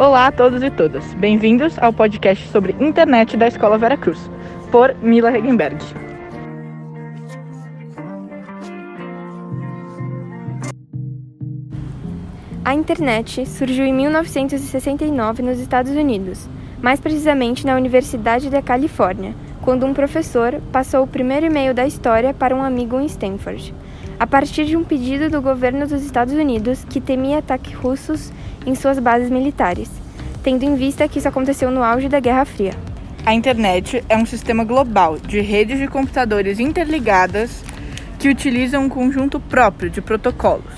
Olá a todos e todas. Bem-vindos ao podcast sobre internet da Escola Vera Cruz, por Mila Regenberg. A internet surgiu em 1969 nos Estados Unidos, mais precisamente na Universidade da Califórnia, quando um professor passou o primeiro e-mail da história para um amigo em Stanford, a partir de um pedido do governo dos Estados Unidos que temia ataques russos em suas bases militares, tendo em vista que isso aconteceu no auge da Guerra Fria. A internet é um sistema global de redes de computadores interligadas que utilizam um conjunto próprio de protocolos.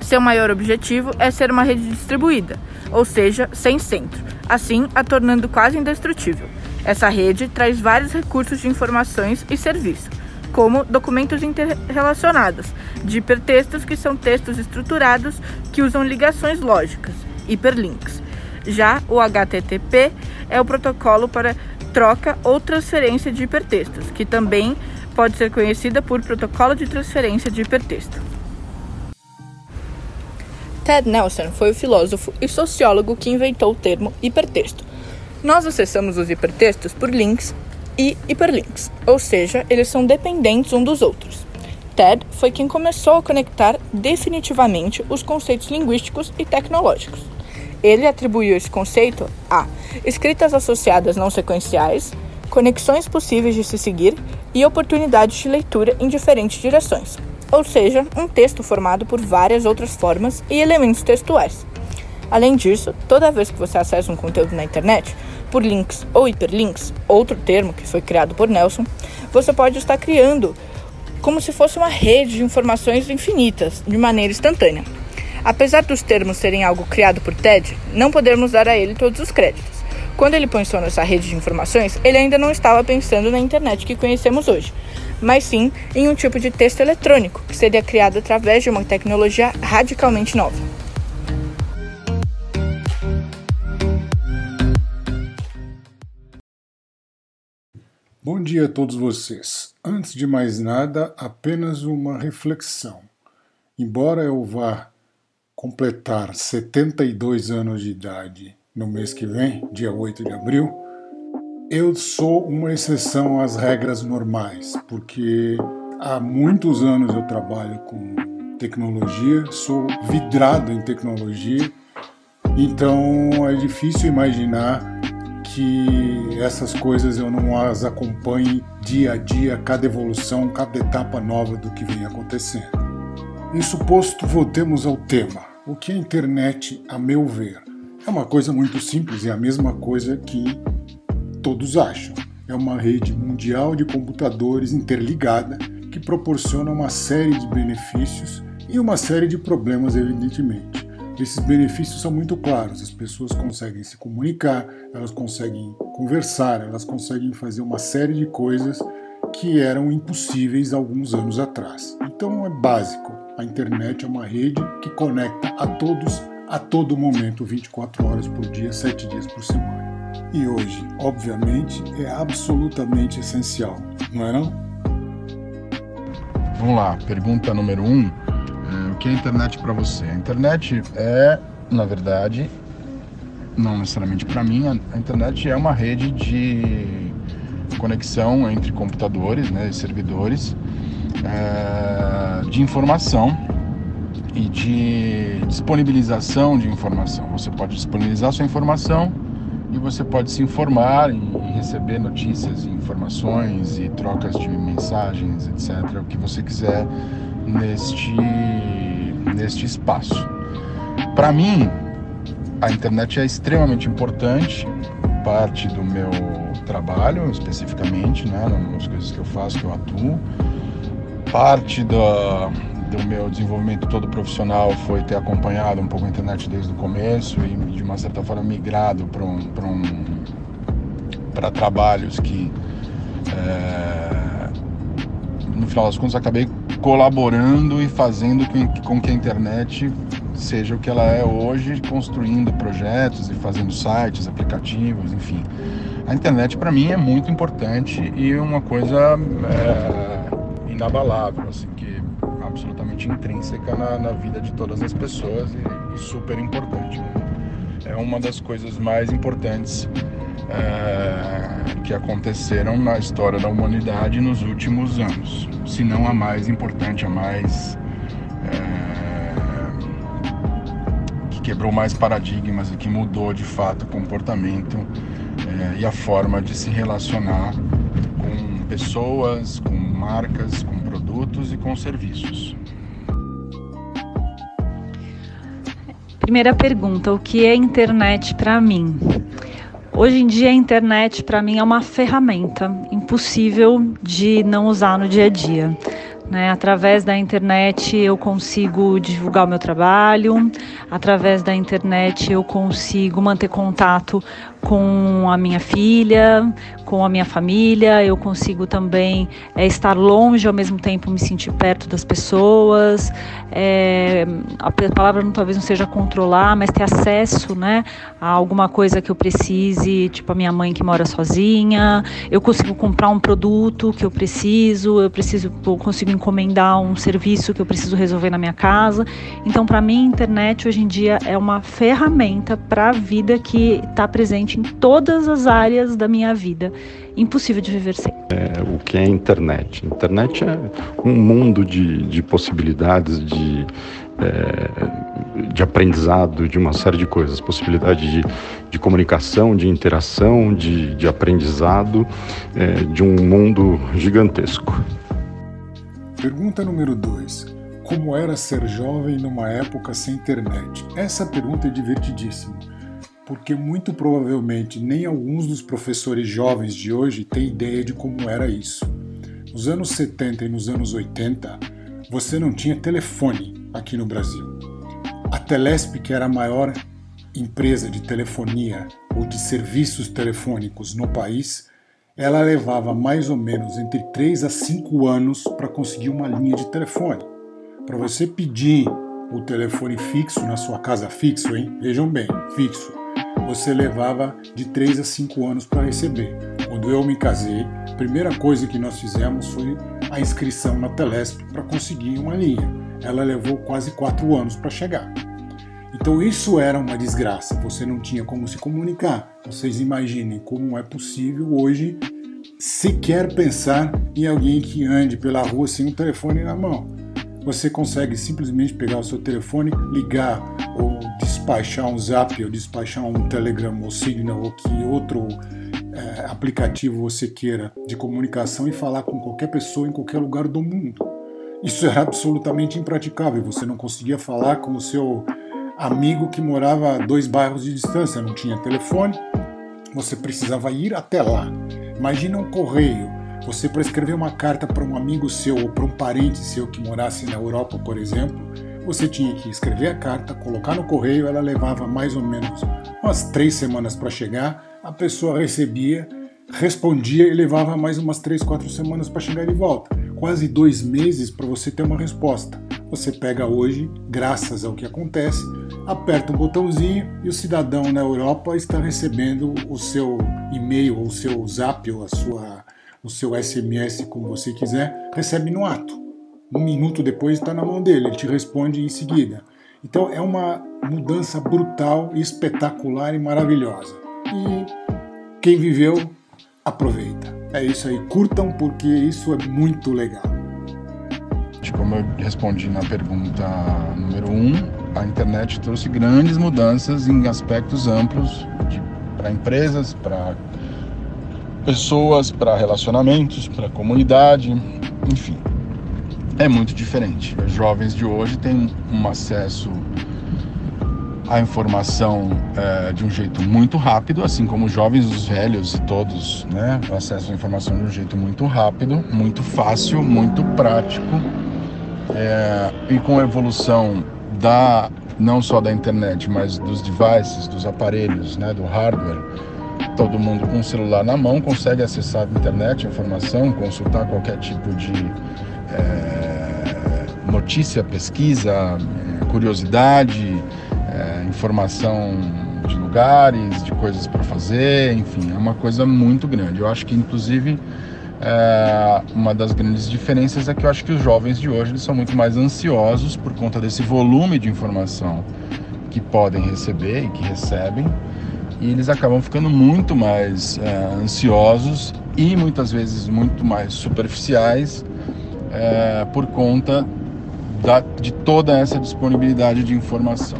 Seu maior objetivo é ser uma rede distribuída, ou seja, sem centro, assim a tornando quase indestrutível. Essa rede traz vários recursos de informações e serviços, como documentos interrelacionados, de hipertextos que são textos estruturados que usam ligações lógicas, hiperlinks. Já o HTTP é o protocolo para troca ou transferência de hipertextos, que também pode ser conhecida por protocolo de transferência de hipertexto. Ted Nelson foi o filósofo e sociólogo que inventou o termo hipertexto. Nós acessamos os hipertextos por links e hiperlinks, ou seja, eles são dependentes um dos outros. Ted foi quem começou a conectar definitivamente os conceitos linguísticos e tecnológicos. Ele atribuiu esse conceito a escritas associadas não sequenciais, conexões possíveis de se seguir e oportunidades de leitura em diferentes direções, ou seja, um texto formado por várias outras formas e elementos textuais. Além disso, toda vez que você acessa um conteúdo na internet, por links ou hiperlinks, outro termo que foi criado por Nelson, você pode estar criando como se fosse uma rede de informações infinitas, de maneira instantânea. Apesar dos termos serem algo criado por Ted, não podemos dar a ele todos os créditos. Quando ele pensou nessa rede de informações, ele ainda não estava pensando na internet que conhecemos hoje, mas sim em um tipo de texto eletrônico que seria criado através de uma tecnologia radicalmente nova. Bom dia a todos vocês. Antes de mais nada, apenas uma reflexão. Embora eu vá completar 72 anos de idade no mês que vem, dia 8 de abril, eu sou uma exceção às regras normais, porque há muitos anos eu trabalho com tecnologia, sou vidrado em tecnologia, então é difícil imaginar que essas coisas eu não as acompanhe dia a dia, cada evolução, cada etapa nova do que vem acontecendo. Isso posto, voltemos ao tema. O que é a internet, a meu ver? É uma coisa muito simples, é a mesma coisa que todos acham. É uma rede mundial de computadores interligada que proporciona uma série de benefícios e uma série de problemas, evidentemente. Esses benefícios são muito claros. As pessoas conseguem se comunicar, elas conseguem conversar, elas conseguem fazer uma série de coisas que eram impossíveis alguns anos atrás. Então é básico. A internet é uma rede que conecta a todos a todo momento, 24 horas por dia, 7 dias por semana. E hoje, obviamente, é absolutamente essencial, não é não? Vamos lá, pergunta número 1. Um que é a internet para você? A internet é, na verdade, não necessariamente para mim, a internet é uma rede de conexão entre computadores né, e servidores é, de informação e de disponibilização de informação. Você pode disponibilizar sua informação e você pode se informar e receber notícias, informações e trocas de mensagens, etc. O que você quiser neste, neste espaço. Para mim, a internet é extremamente importante, parte do meu trabalho especificamente, né, nas coisas que eu faço, que eu atuo. Parte do, do meu desenvolvimento todo profissional foi ter acompanhado um pouco a internet desde o começo e de uma certa forma migrado para um, um, para trabalhos que é, no final das contas acabei colaborando e fazendo com que a internet seja o que ela é hoje, construindo projetos e fazendo sites, aplicativos, enfim. A internet para mim é muito importante e uma coisa é, inabalável, assim, que é absolutamente intrínseca na, na, vida de todas as pessoas e, e super importante. é uma das coisas mais importantes é, que aconteceram na história da humanidade nos últimos anos, se não a mais importante, a mais é, que quebrou mais paradigmas e que mudou de fato o comportamento é, e a forma de se relacionar com pessoas, com marcas, com produtos e com serviços. Primeira pergunta: o que é internet para mim? Hoje em dia a internet para mim é uma ferramenta impossível de não usar no dia a dia. Né? Através da internet eu consigo divulgar o meu trabalho, através da internet eu consigo manter contato com a minha filha, com a minha família, eu consigo também é, estar longe ao mesmo tempo me sentir perto das pessoas. É, a palavra não, talvez não seja controlar, mas ter acesso né, a alguma coisa que eu precise, tipo a minha mãe que mora sozinha. Eu consigo comprar um produto que eu preciso, eu preciso, eu consigo encomendar um serviço que eu preciso resolver na minha casa. Então, para mim, a internet hoje em dia é uma ferramenta para a vida que está presente em todas as áreas da minha vida. Impossível de viver sem. É, o que é a internet? Internet é um mundo de, de possibilidades, de, é, de aprendizado, de uma série de coisas. Possibilidade de, de comunicação, de interação, de, de aprendizado, é, de um mundo gigantesco. Pergunta número 2. Como era ser jovem numa época sem internet? Essa pergunta é divertidíssima porque muito provavelmente nem alguns dos professores jovens de hoje têm ideia de como era isso. Nos anos 70 e nos anos 80, você não tinha telefone aqui no Brasil. A Telesp, que era a maior empresa de telefonia ou de serviços telefônicos no país, ela levava mais ou menos entre 3 a 5 anos para conseguir uma linha de telefone. Para você pedir o telefone fixo na sua casa fixo, hein? Vejam bem, fixo você levava de 3 a 5 anos para receber. Quando eu me casei, a primeira coisa que nós fizemos foi a inscrição na Telesp para conseguir uma linha. Ela levou quase 4 anos para chegar. Então isso era uma desgraça, você não tinha como se comunicar. Vocês imaginem como é possível hoje sequer pensar em alguém que ande pela rua sem um telefone na mão. Você consegue simplesmente pegar o seu telefone, ligar ou despachar um Zap ou despachar um Telegram ou Signal ou que outro é, aplicativo você queira de comunicação e falar com qualquer pessoa em qualquer lugar do mundo. Isso era absolutamente impraticável. Você não conseguia falar com o seu amigo que morava a dois bairros de distância, não tinha telefone, você precisava ir até lá. Imagina um correio. Você, para escrever uma carta para um amigo seu ou para um parente seu que morasse na Europa, por exemplo, você tinha que escrever a carta, colocar no correio, ela levava mais ou menos umas três semanas para chegar, a pessoa recebia, respondia e levava mais umas três, quatro semanas para chegar de volta. Quase dois meses para você ter uma resposta. Você pega hoje, graças ao que acontece, aperta um botãozinho e o cidadão na Europa está recebendo o seu e-mail, ou o seu zap, ou a sua, o seu SMS, como você quiser, recebe no ato um minuto depois está na mão dele, ele te responde em seguida. Então é uma mudança brutal, espetacular e maravilhosa. E quem viveu, aproveita. É isso aí, curtam porque isso é muito legal. Como eu respondi na pergunta número 1, um, a internet trouxe grandes mudanças em aspectos amplos para empresas, para pessoas, para relacionamentos, para comunidade, enfim é muito diferente. Os jovens de hoje têm um acesso à informação é, de um jeito muito rápido, assim como os jovens, os velhos e todos, né? Acesso à informação de um jeito muito rápido, muito fácil, muito prático. É, e com a evolução da não só da internet, mas dos devices, dos aparelhos, né, do hardware, todo mundo com o celular na mão consegue acessar a internet, a informação, consultar qualquer tipo de é, notícia, pesquisa, curiosidade, é, informação de lugares, de coisas para fazer, enfim, é uma coisa muito grande. Eu acho que, inclusive, é, uma das grandes diferenças é que eu acho que os jovens de hoje eles são muito mais ansiosos por conta desse volume de informação que podem receber e que recebem, e eles acabam ficando muito mais é, ansiosos e muitas vezes muito mais superficiais é, por conta da, de toda essa disponibilidade de informação.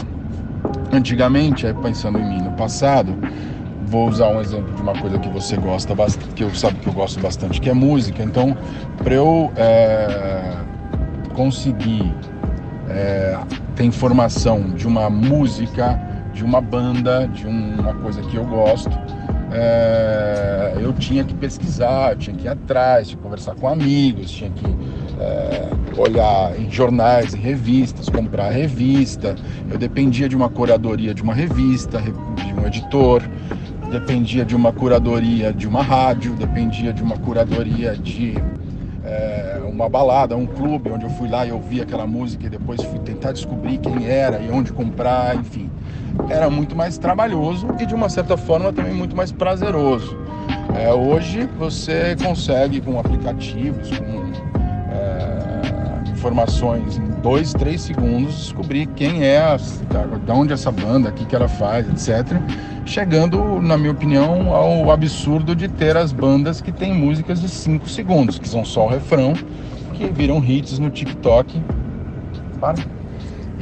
Antigamente, pensando em mim no passado, vou usar um exemplo de uma coisa que você gosta bastante, que eu sabe que eu gosto bastante, que é música. Então, para eu é, conseguir é, ter informação de uma música, de uma banda, de uma coisa que eu gosto, é, eu tinha que pesquisar, eu tinha que ir atrás, tinha que conversar com amigos, tinha que é, olhar em jornais, em revistas, comprar revista. Eu dependia de uma curadoria de uma revista, de um editor dependia de uma curadoria de uma rádio, dependia de uma curadoria de é, uma balada, um clube, onde eu fui lá e ouvi aquela música e depois fui tentar descobrir quem era e onde comprar, enfim. Era muito mais trabalhoso e de uma certa forma também muito mais prazeroso. É, hoje você consegue com aplicativos, com é, informações em dois, três segundos descobrir quem é, de onde essa banda, o que, que ela faz, etc chegando, na minha opinião, ao absurdo de ter as bandas que têm músicas de 5 segundos, que são só o refrão, que viram hits no TikTok. Para.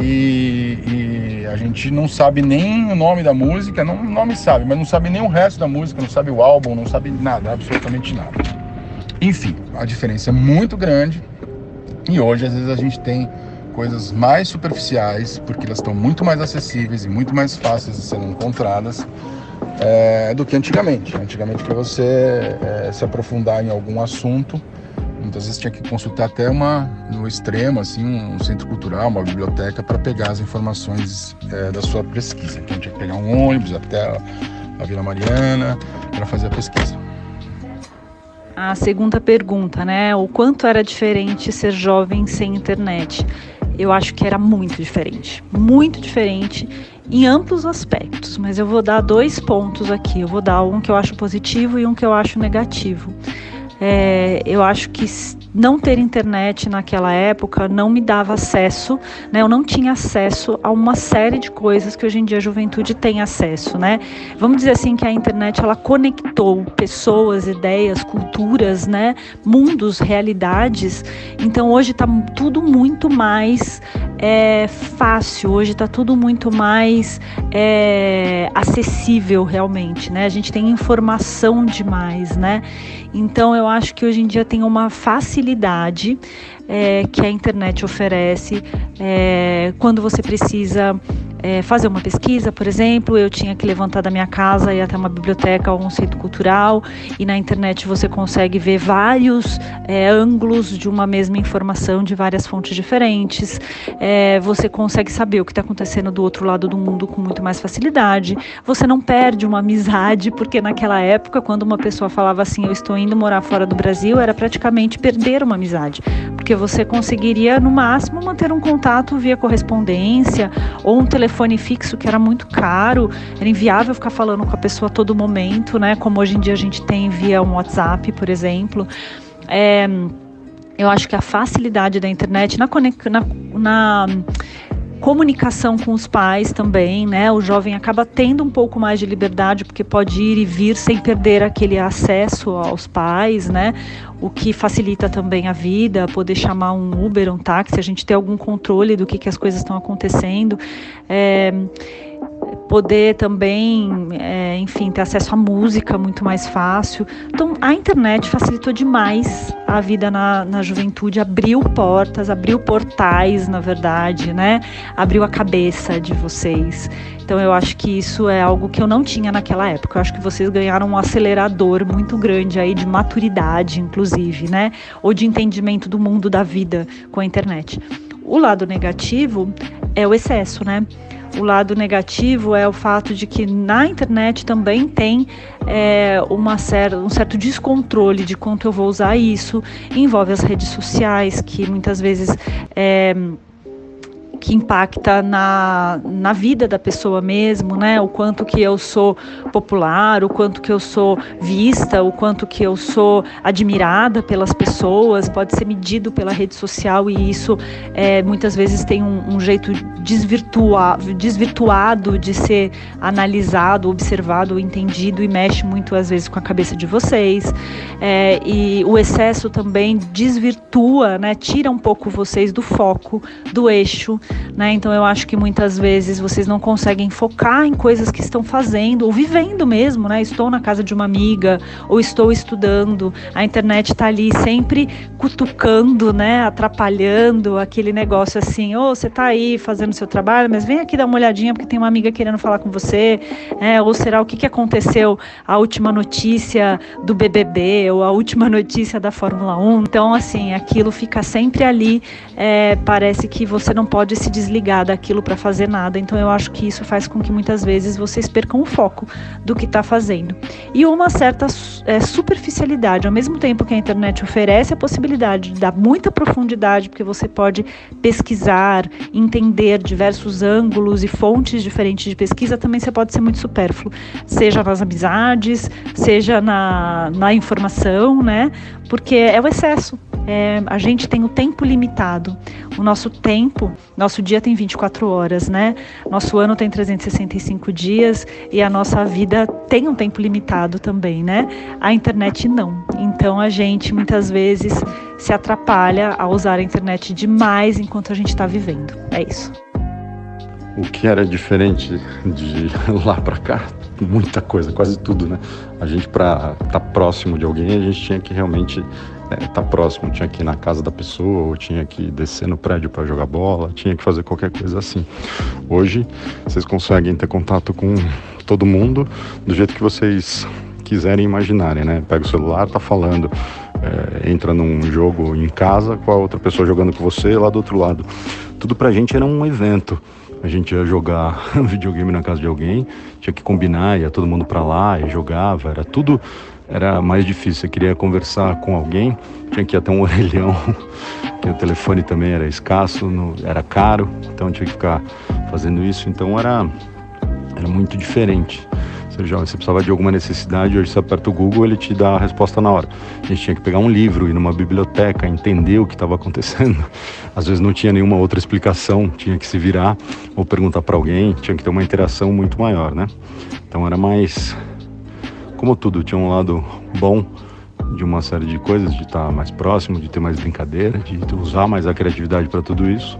E, e, a gente não sabe nem o nome da música, não nome sabe, mas não sabe nem o resto da música, não sabe o álbum, não sabe nada, absolutamente nada. Enfim, a diferença é muito grande e hoje às vezes a gente tem coisas mais superficiais, porque elas estão muito mais acessíveis e muito mais fáceis de serem encontradas é, do que antigamente. Antigamente, para você é, se aprofundar em algum assunto, muitas vezes tinha que consultar até uma, no extremo, assim, um centro cultural, uma biblioteca, para pegar as informações é, da sua pesquisa. Então, tinha que pegar um ônibus até a Vila Mariana para fazer a pesquisa. A segunda pergunta, né? O quanto era diferente ser jovem sem internet? eu acho que era muito diferente, muito diferente em amplos aspectos, mas eu vou dar dois pontos aqui. Eu vou dar um que eu acho positivo e um que eu acho negativo. É, eu acho que não ter internet naquela época não me dava acesso, né? Eu não tinha acesso a uma série de coisas que hoje em dia a juventude tem acesso, né? Vamos dizer assim que a internet ela conectou pessoas, ideias, culturas, né? Mundos, realidades. Então hoje está tudo muito mais é, fácil. Hoje está tudo muito mais é, acessível realmente, né? A gente tem informação demais, né? Então eu acho que hoje em dia tem uma facilidade é, que a internet oferece é, quando você precisa é, fazer uma pesquisa, por exemplo, eu tinha que levantar da minha casa e até uma biblioteca ou um centro cultural, e na internet você consegue ver vários é, ângulos de uma mesma informação de várias fontes diferentes. É, você consegue saber o que está acontecendo do outro lado do mundo com muito mais facilidade. Você não perde uma amizade, porque naquela época, quando uma pessoa falava assim, eu estou indo morar fora do Brasil, era praticamente perder uma amizade, porque você conseguiria, no máximo, manter um contato via correspondência ou um telefone fixo que era muito caro, era inviável ficar falando com a pessoa a todo momento, né? Como hoje em dia a gente tem via um WhatsApp, por exemplo. É, eu acho que a facilidade da internet na, na, na comunicação com os pais também, né? O jovem acaba tendo um pouco mais de liberdade porque pode ir e vir sem perder aquele acesso aos pais, né? O que facilita também a vida, poder chamar um Uber, um táxi, a gente ter algum controle do que, que as coisas estão acontecendo. É, poder também, é, enfim, ter acesso à música muito mais fácil. Então, a internet facilitou demais a vida na, na juventude, abriu portas, abriu portais, na verdade, né? Abriu a cabeça de vocês. Então, eu acho que isso é algo que eu não tinha naquela época. Eu acho que vocês ganharam um acelerador muito grande aí de maturidade, inclusive, né? Ou de entendimento do mundo da vida com a internet. O lado negativo é o excesso, né? O lado negativo é o fato de que na internet também tem é, uma cer um certo descontrole de quanto eu vou usar isso. Envolve as redes sociais, que muitas vezes. É, que impacta na, na vida da pessoa mesmo, né? O quanto que eu sou popular, o quanto que eu sou vista, o quanto que eu sou admirada pelas pessoas, pode ser medido pela rede social e isso é, muitas vezes tem um, um jeito desvirtua, desvirtuado de ser analisado, observado, entendido e mexe muito às vezes com a cabeça de vocês. É, e o excesso também desvirtua, né? Tira um pouco vocês do foco, do eixo, né? Então eu acho que muitas vezes vocês não conseguem focar em coisas que estão fazendo ou vivendo mesmo, né? Estou na casa de uma amiga ou estou estudando. A internet está ali sempre cutucando, né? Atrapalhando aquele negócio assim, ô, oh, você está aí fazendo seu trabalho, mas vem aqui dar uma olhadinha porque tem uma amiga querendo falar com você, é, ou será o que, que aconteceu a última notícia do BBB ou a última notícia da Fórmula 1. Então, assim, aquilo fica sempre ali. É, parece que você não pode se desligar daquilo para fazer nada. Então, eu acho que isso faz com que muitas vezes vocês percam o foco do que está fazendo. E uma certa é, superficialidade, ao mesmo tempo que a internet oferece a possibilidade de dar muita profundidade, porque você pode pesquisar, entender diversos ângulos e fontes diferentes de pesquisa, também você pode ser muito supérfluo, seja nas amizades, seja na, na informação, né? Porque é o excesso. É, a gente tem o tempo limitado. O nosso tempo, nosso dia tem 24 horas, né? Nosso ano tem 365 dias e a nossa vida tem um tempo limitado também, né? A internet não. Então a gente muitas vezes se atrapalha a usar a internet demais enquanto a gente está vivendo. É isso. O que era diferente de lá para cá, muita coisa, quase tudo, né? A gente para estar tá próximo de alguém, a gente tinha que realmente é, tá próximo, tinha que ir na casa da pessoa, ou tinha que descer no prédio para jogar bola, tinha que fazer qualquer coisa assim. Hoje, vocês conseguem ter contato com todo mundo do jeito que vocês quiserem imaginarem, né? Pega o celular, tá falando, é, entra num jogo em casa com a outra pessoa jogando com você lá do outro lado. Tudo pra gente era um evento a gente ia jogar videogame na casa de alguém, tinha que combinar, ia todo mundo para lá e jogava, era tudo era mais difícil. Você queria conversar com alguém, tinha que ir até um orelhão, o telefone também era escasso, no, era caro, então tinha que ficar fazendo isso, então era era muito diferente. Você, já, você precisava de alguma necessidade, hoje você aperta o Google, ele te dá a resposta na hora. A gente tinha que pegar um livro, ir numa biblioteca, entender o que estava acontecendo. Às vezes não tinha nenhuma outra explicação, tinha que se virar ou perguntar para alguém, tinha que ter uma interação muito maior, né? Então era mais. Como tudo, tinha um lado bom de uma série de coisas, de estar mais próximo, de ter mais brincadeira, de usar mais a criatividade para tudo isso.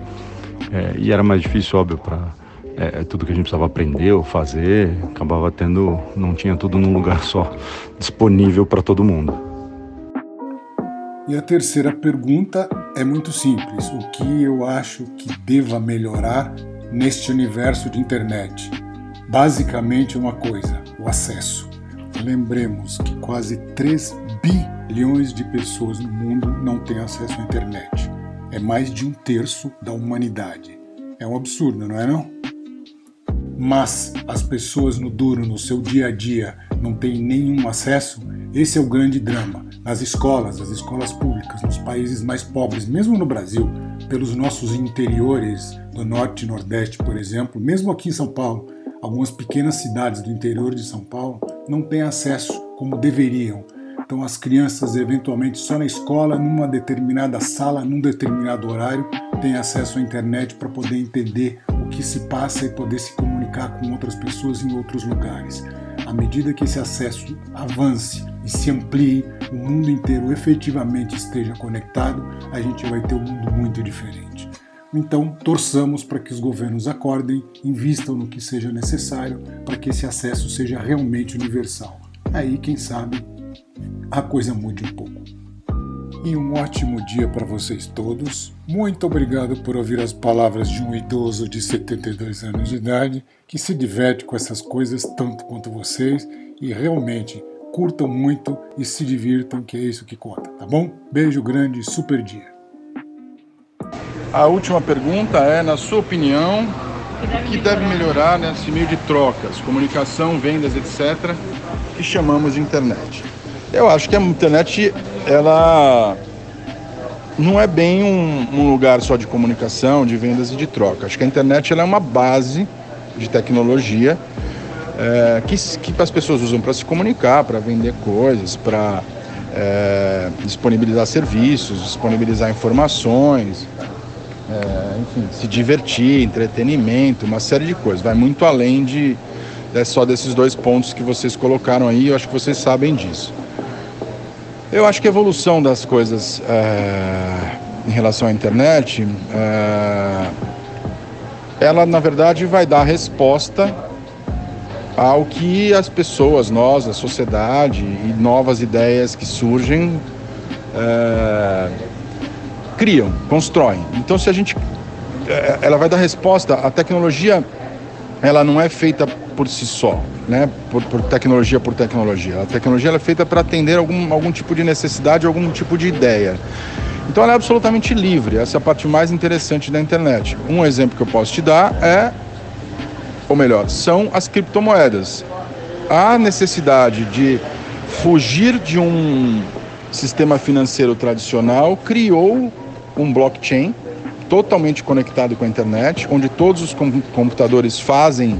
É, e era mais difícil, óbvio, para é, é, tudo que a gente precisava aprender ou fazer, acabava tendo, não tinha tudo num lugar só disponível para todo mundo. E a terceira pergunta é muito simples: o que eu acho que deva melhorar neste universo de internet? Basicamente uma coisa: o acesso. Lembremos que quase 3 bilhões de pessoas no mundo não têm acesso à internet. É mais de um terço da humanidade. É um absurdo, não é não? mas as pessoas no duro, no seu dia a dia, não têm nenhum acesso, esse é o grande drama. Nas escolas, as escolas públicas, nos países mais pobres, mesmo no Brasil, pelos nossos interiores do norte e nordeste, por exemplo, mesmo aqui em São Paulo, algumas pequenas cidades do interior de São Paulo não têm acesso como deveriam. Então, as crianças, eventualmente, só na escola, numa determinada sala, num determinado horário, têm acesso à internet para poder entender o que se passa e poder se comunicar com outras pessoas em outros lugares. À medida que esse acesso avance e se amplie, o mundo inteiro efetivamente esteja conectado, a gente vai ter um mundo muito diferente. Então, torçamos para que os governos acordem, invistam no que seja necessário para que esse acesso seja realmente universal. Aí, quem sabe, a coisa mude um pouco e um ótimo dia para vocês todos. Muito obrigado por ouvir as palavras de um idoso de 72 anos de idade que se diverte com essas coisas tanto quanto vocês e realmente curtam muito e se divirtam, que é isso que conta, tá bom? Beijo grande, super dia. A última pergunta é, na sua opinião, o que deve melhorar nesse meio de trocas, comunicação, vendas, etc., que chamamos de internet? Eu acho que a internet ela não é bem um, um, lugar só de comunicação, de vendas e de troca. Acho que a internet ela é uma base de tecnologia é, que, que as pessoas usam para se comunicar, para vender coisas, para é, disponibilizar serviços, disponibilizar informações, é, enfim, se divertir, entretenimento, uma série de coisas. Vai muito além de, de só desses dois pontos que vocês colocaram aí, eu acho que vocês sabem disso. Eu acho que a evolução das coisas é, em relação à internet, é, ela na verdade vai dar resposta ao que as pessoas, nós, a sociedade e novas ideias que surgem é, criam, constroem. Então, se a gente, é, ela vai dar resposta. A tecnologia, ela não é feita por si só né, por, por, tecnologia por tecnologia. A tecnologia é feita para atender algum, algum tipo de necessidade, algum tipo de ideia. Então ela é absolutamente livre, essa é a parte mais interessante da internet. Um exemplo que eu posso te dar é, ou melhor, são as criptomoedas. A necessidade de fugir de um sistema financeiro tradicional criou um blockchain totalmente conectado com a internet, onde todos os computadores fazem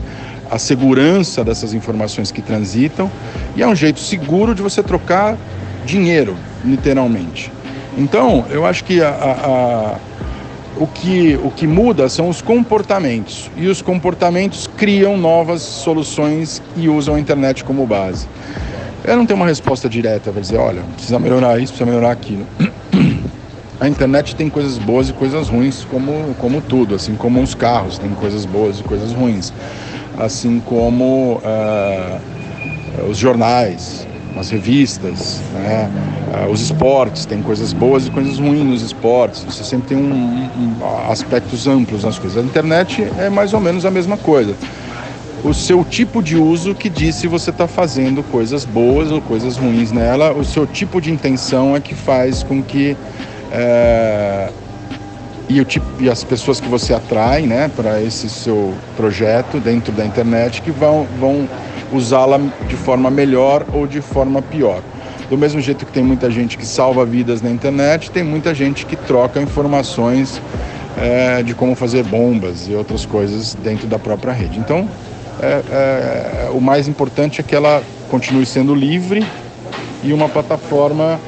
a segurança dessas informações que transitam e é um jeito seguro de você trocar dinheiro, literalmente. Então, eu acho que a, a, a, o, que, o que muda são os comportamentos e os comportamentos criam novas soluções e usam a internet como base. Eu não tenho uma resposta direta para dizer, olha, precisa melhorar isso, precisa melhorar aquilo. A internet tem coisas boas e coisas ruins, como, como tudo, assim como os carros têm coisas boas e coisas ruins assim como uh, os jornais, as revistas, né? uh, os esportes, tem coisas boas e coisas ruins nos esportes. Você sempre tem um, um, aspectos amplos nas coisas. A internet é mais ou menos a mesma coisa. O seu tipo de uso que diz se você está fazendo coisas boas ou coisas ruins nela, o seu tipo de intenção é que faz com que uh, e, o tipo, e as pessoas que você atrai né, para esse seu projeto dentro da internet que vão, vão usá-la de forma melhor ou de forma pior. Do mesmo jeito que tem muita gente que salva vidas na internet, tem muita gente que troca informações é, de como fazer bombas e outras coisas dentro da própria rede. Então, é, é, o mais importante é que ela continue sendo livre e uma plataforma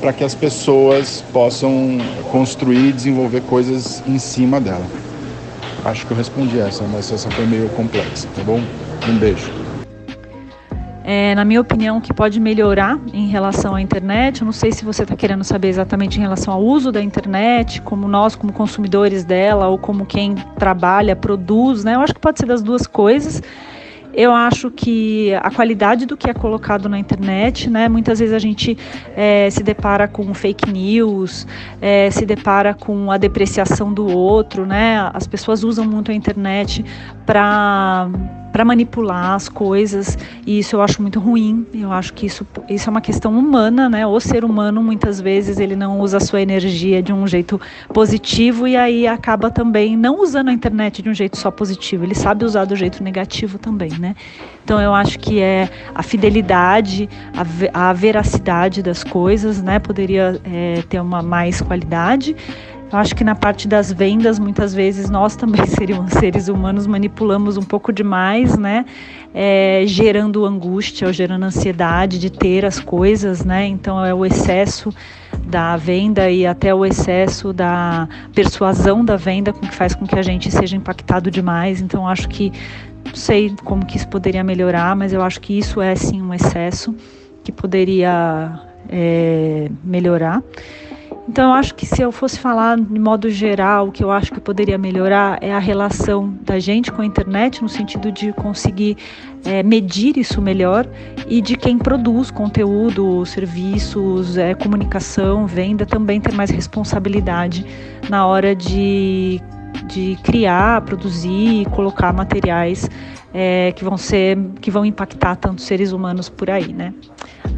para que as pessoas possam construir e desenvolver coisas em cima dela. Acho que eu respondi essa, mas essa foi meio complexa, tá bom? Um beijo. É, na minha opinião, o que pode melhorar em relação à internet, eu não sei se você está querendo saber exatamente em relação ao uso da internet, como nós, como consumidores dela, ou como quem trabalha, produz, né? Eu acho que pode ser das duas coisas. Eu acho que a qualidade do que é colocado na internet, né? Muitas vezes a gente é, se depara com fake news, é, se depara com a depreciação do outro, né? As pessoas usam muito a internet para para manipular as coisas e isso eu acho muito ruim. Eu acho que isso, isso é uma questão humana, né? O ser humano muitas vezes ele não usa a sua energia de um jeito positivo e aí acaba também não usando a internet de um jeito só positivo. Ele sabe usar do jeito negativo também, né? Então eu acho que é a fidelidade, a, a veracidade das coisas, né? Poderia é, ter uma mais qualidade. Eu acho que na parte das vendas, muitas vezes nós também seríamos seres humanos manipulamos um pouco demais, né? É, gerando angústia ou gerando ansiedade de ter as coisas, né? Então é o excesso da venda e até o excesso da persuasão da venda que faz com que a gente seja impactado demais. Então acho que não sei como que isso poderia melhorar, mas eu acho que isso é sim um excesso que poderia é, melhorar. Então, eu acho que se eu fosse falar de modo geral, o que eu acho que poderia melhorar é a relação da gente com a internet, no sentido de conseguir é, medir isso melhor, e de quem produz conteúdo, serviços, é, comunicação, venda, também ter mais responsabilidade na hora de, de criar, produzir, colocar materiais é, que vão ser, que vão impactar tantos seres humanos por aí, né?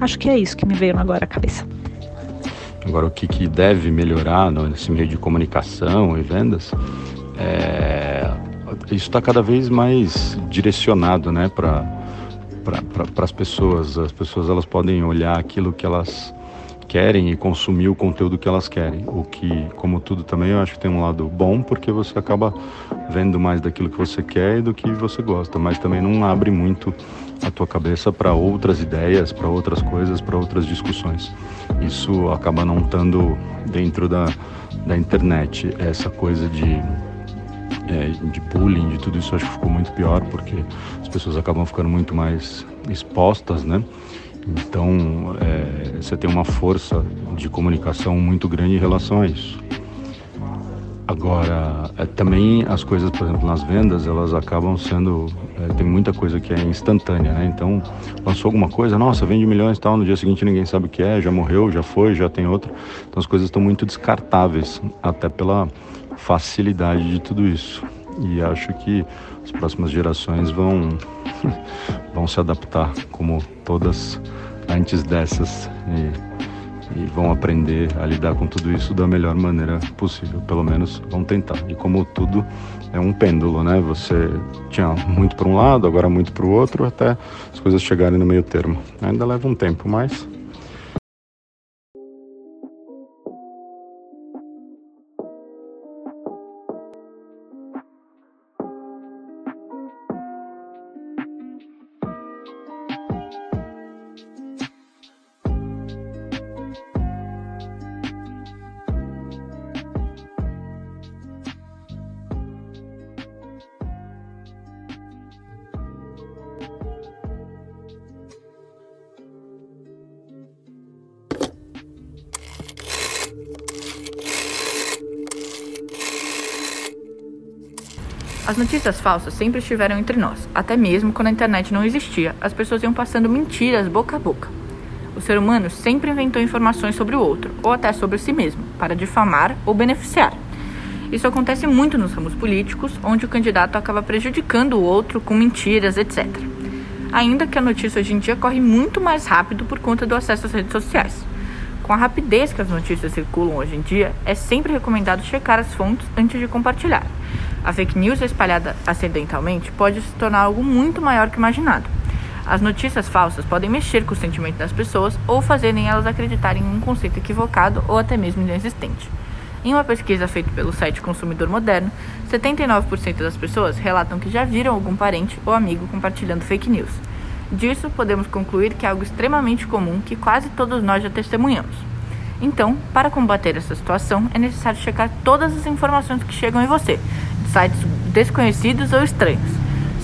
Acho que é isso que me veio agora à cabeça. Agora, o que, que deve melhorar nesse meio de comunicação e vendas, é, isso está cada vez mais direcionado né, para pra, as pessoas. As pessoas elas podem olhar aquilo que elas querem e consumir o conteúdo que elas querem. O que, como tudo também, eu acho que tem um lado bom, porque você acaba vendo mais daquilo que você quer e do que você gosta, mas também não abre muito a tua cabeça para outras ideias, para outras coisas, para outras discussões. Isso acaba não estando dentro da, da internet, essa coisa de é, de bullying, de tudo isso, acho que ficou muito pior, porque as pessoas acabam ficando muito mais expostas, né? Então, é, você tem uma força de comunicação muito grande em relação a isso. Agora, é, também as coisas, por exemplo, nas vendas, elas acabam sendo. É, tem muita coisa que é instantânea, né? Então, lançou alguma coisa, nossa, vende milhões e tal, no dia seguinte ninguém sabe o que é, já morreu, já foi, já tem outra. Então, as coisas estão muito descartáveis, até pela facilidade de tudo isso. E acho que as próximas gerações vão, vão se adaptar, como todas antes dessas, e, e vão aprender a lidar com tudo isso da melhor maneira possível. Pelo menos vão tentar. E como tudo é um pêndulo, né? Você tinha muito para um lado, agora muito para o outro, até as coisas chegarem no meio termo. Ainda leva um tempo, mas As notícias falsas sempre estiveram entre nós, até mesmo quando a internet não existia, as pessoas iam passando mentiras boca a boca. O ser humano sempre inventou informações sobre o outro, ou até sobre si mesmo, para difamar ou beneficiar. Isso acontece muito nos ramos políticos, onde o candidato acaba prejudicando o outro com mentiras, etc. Ainda que a notícia hoje em dia corre muito mais rápido por conta do acesso às redes sociais. Com a rapidez que as notícias circulam hoje em dia, é sempre recomendado checar as fontes antes de compartilhar. A fake news espalhada acidentalmente pode se tornar algo muito maior que imaginado. As notícias falsas podem mexer com o sentimento das pessoas ou fazerem elas acreditarem em um conceito equivocado ou até mesmo inexistente. Em uma pesquisa feita pelo site Consumidor Moderno, 79% das pessoas relatam que já viram algum parente ou amigo compartilhando fake news. Disso, podemos concluir que é algo extremamente comum que quase todos nós já testemunhamos. Então, para combater essa situação, é necessário checar todas as informações que chegam em você, sites desconhecidos ou estranhos.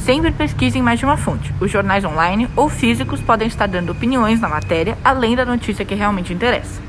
Sempre pesquise em mais de uma fonte. Os jornais online ou físicos podem estar dando opiniões na matéria, além da notícia que realmente interessa.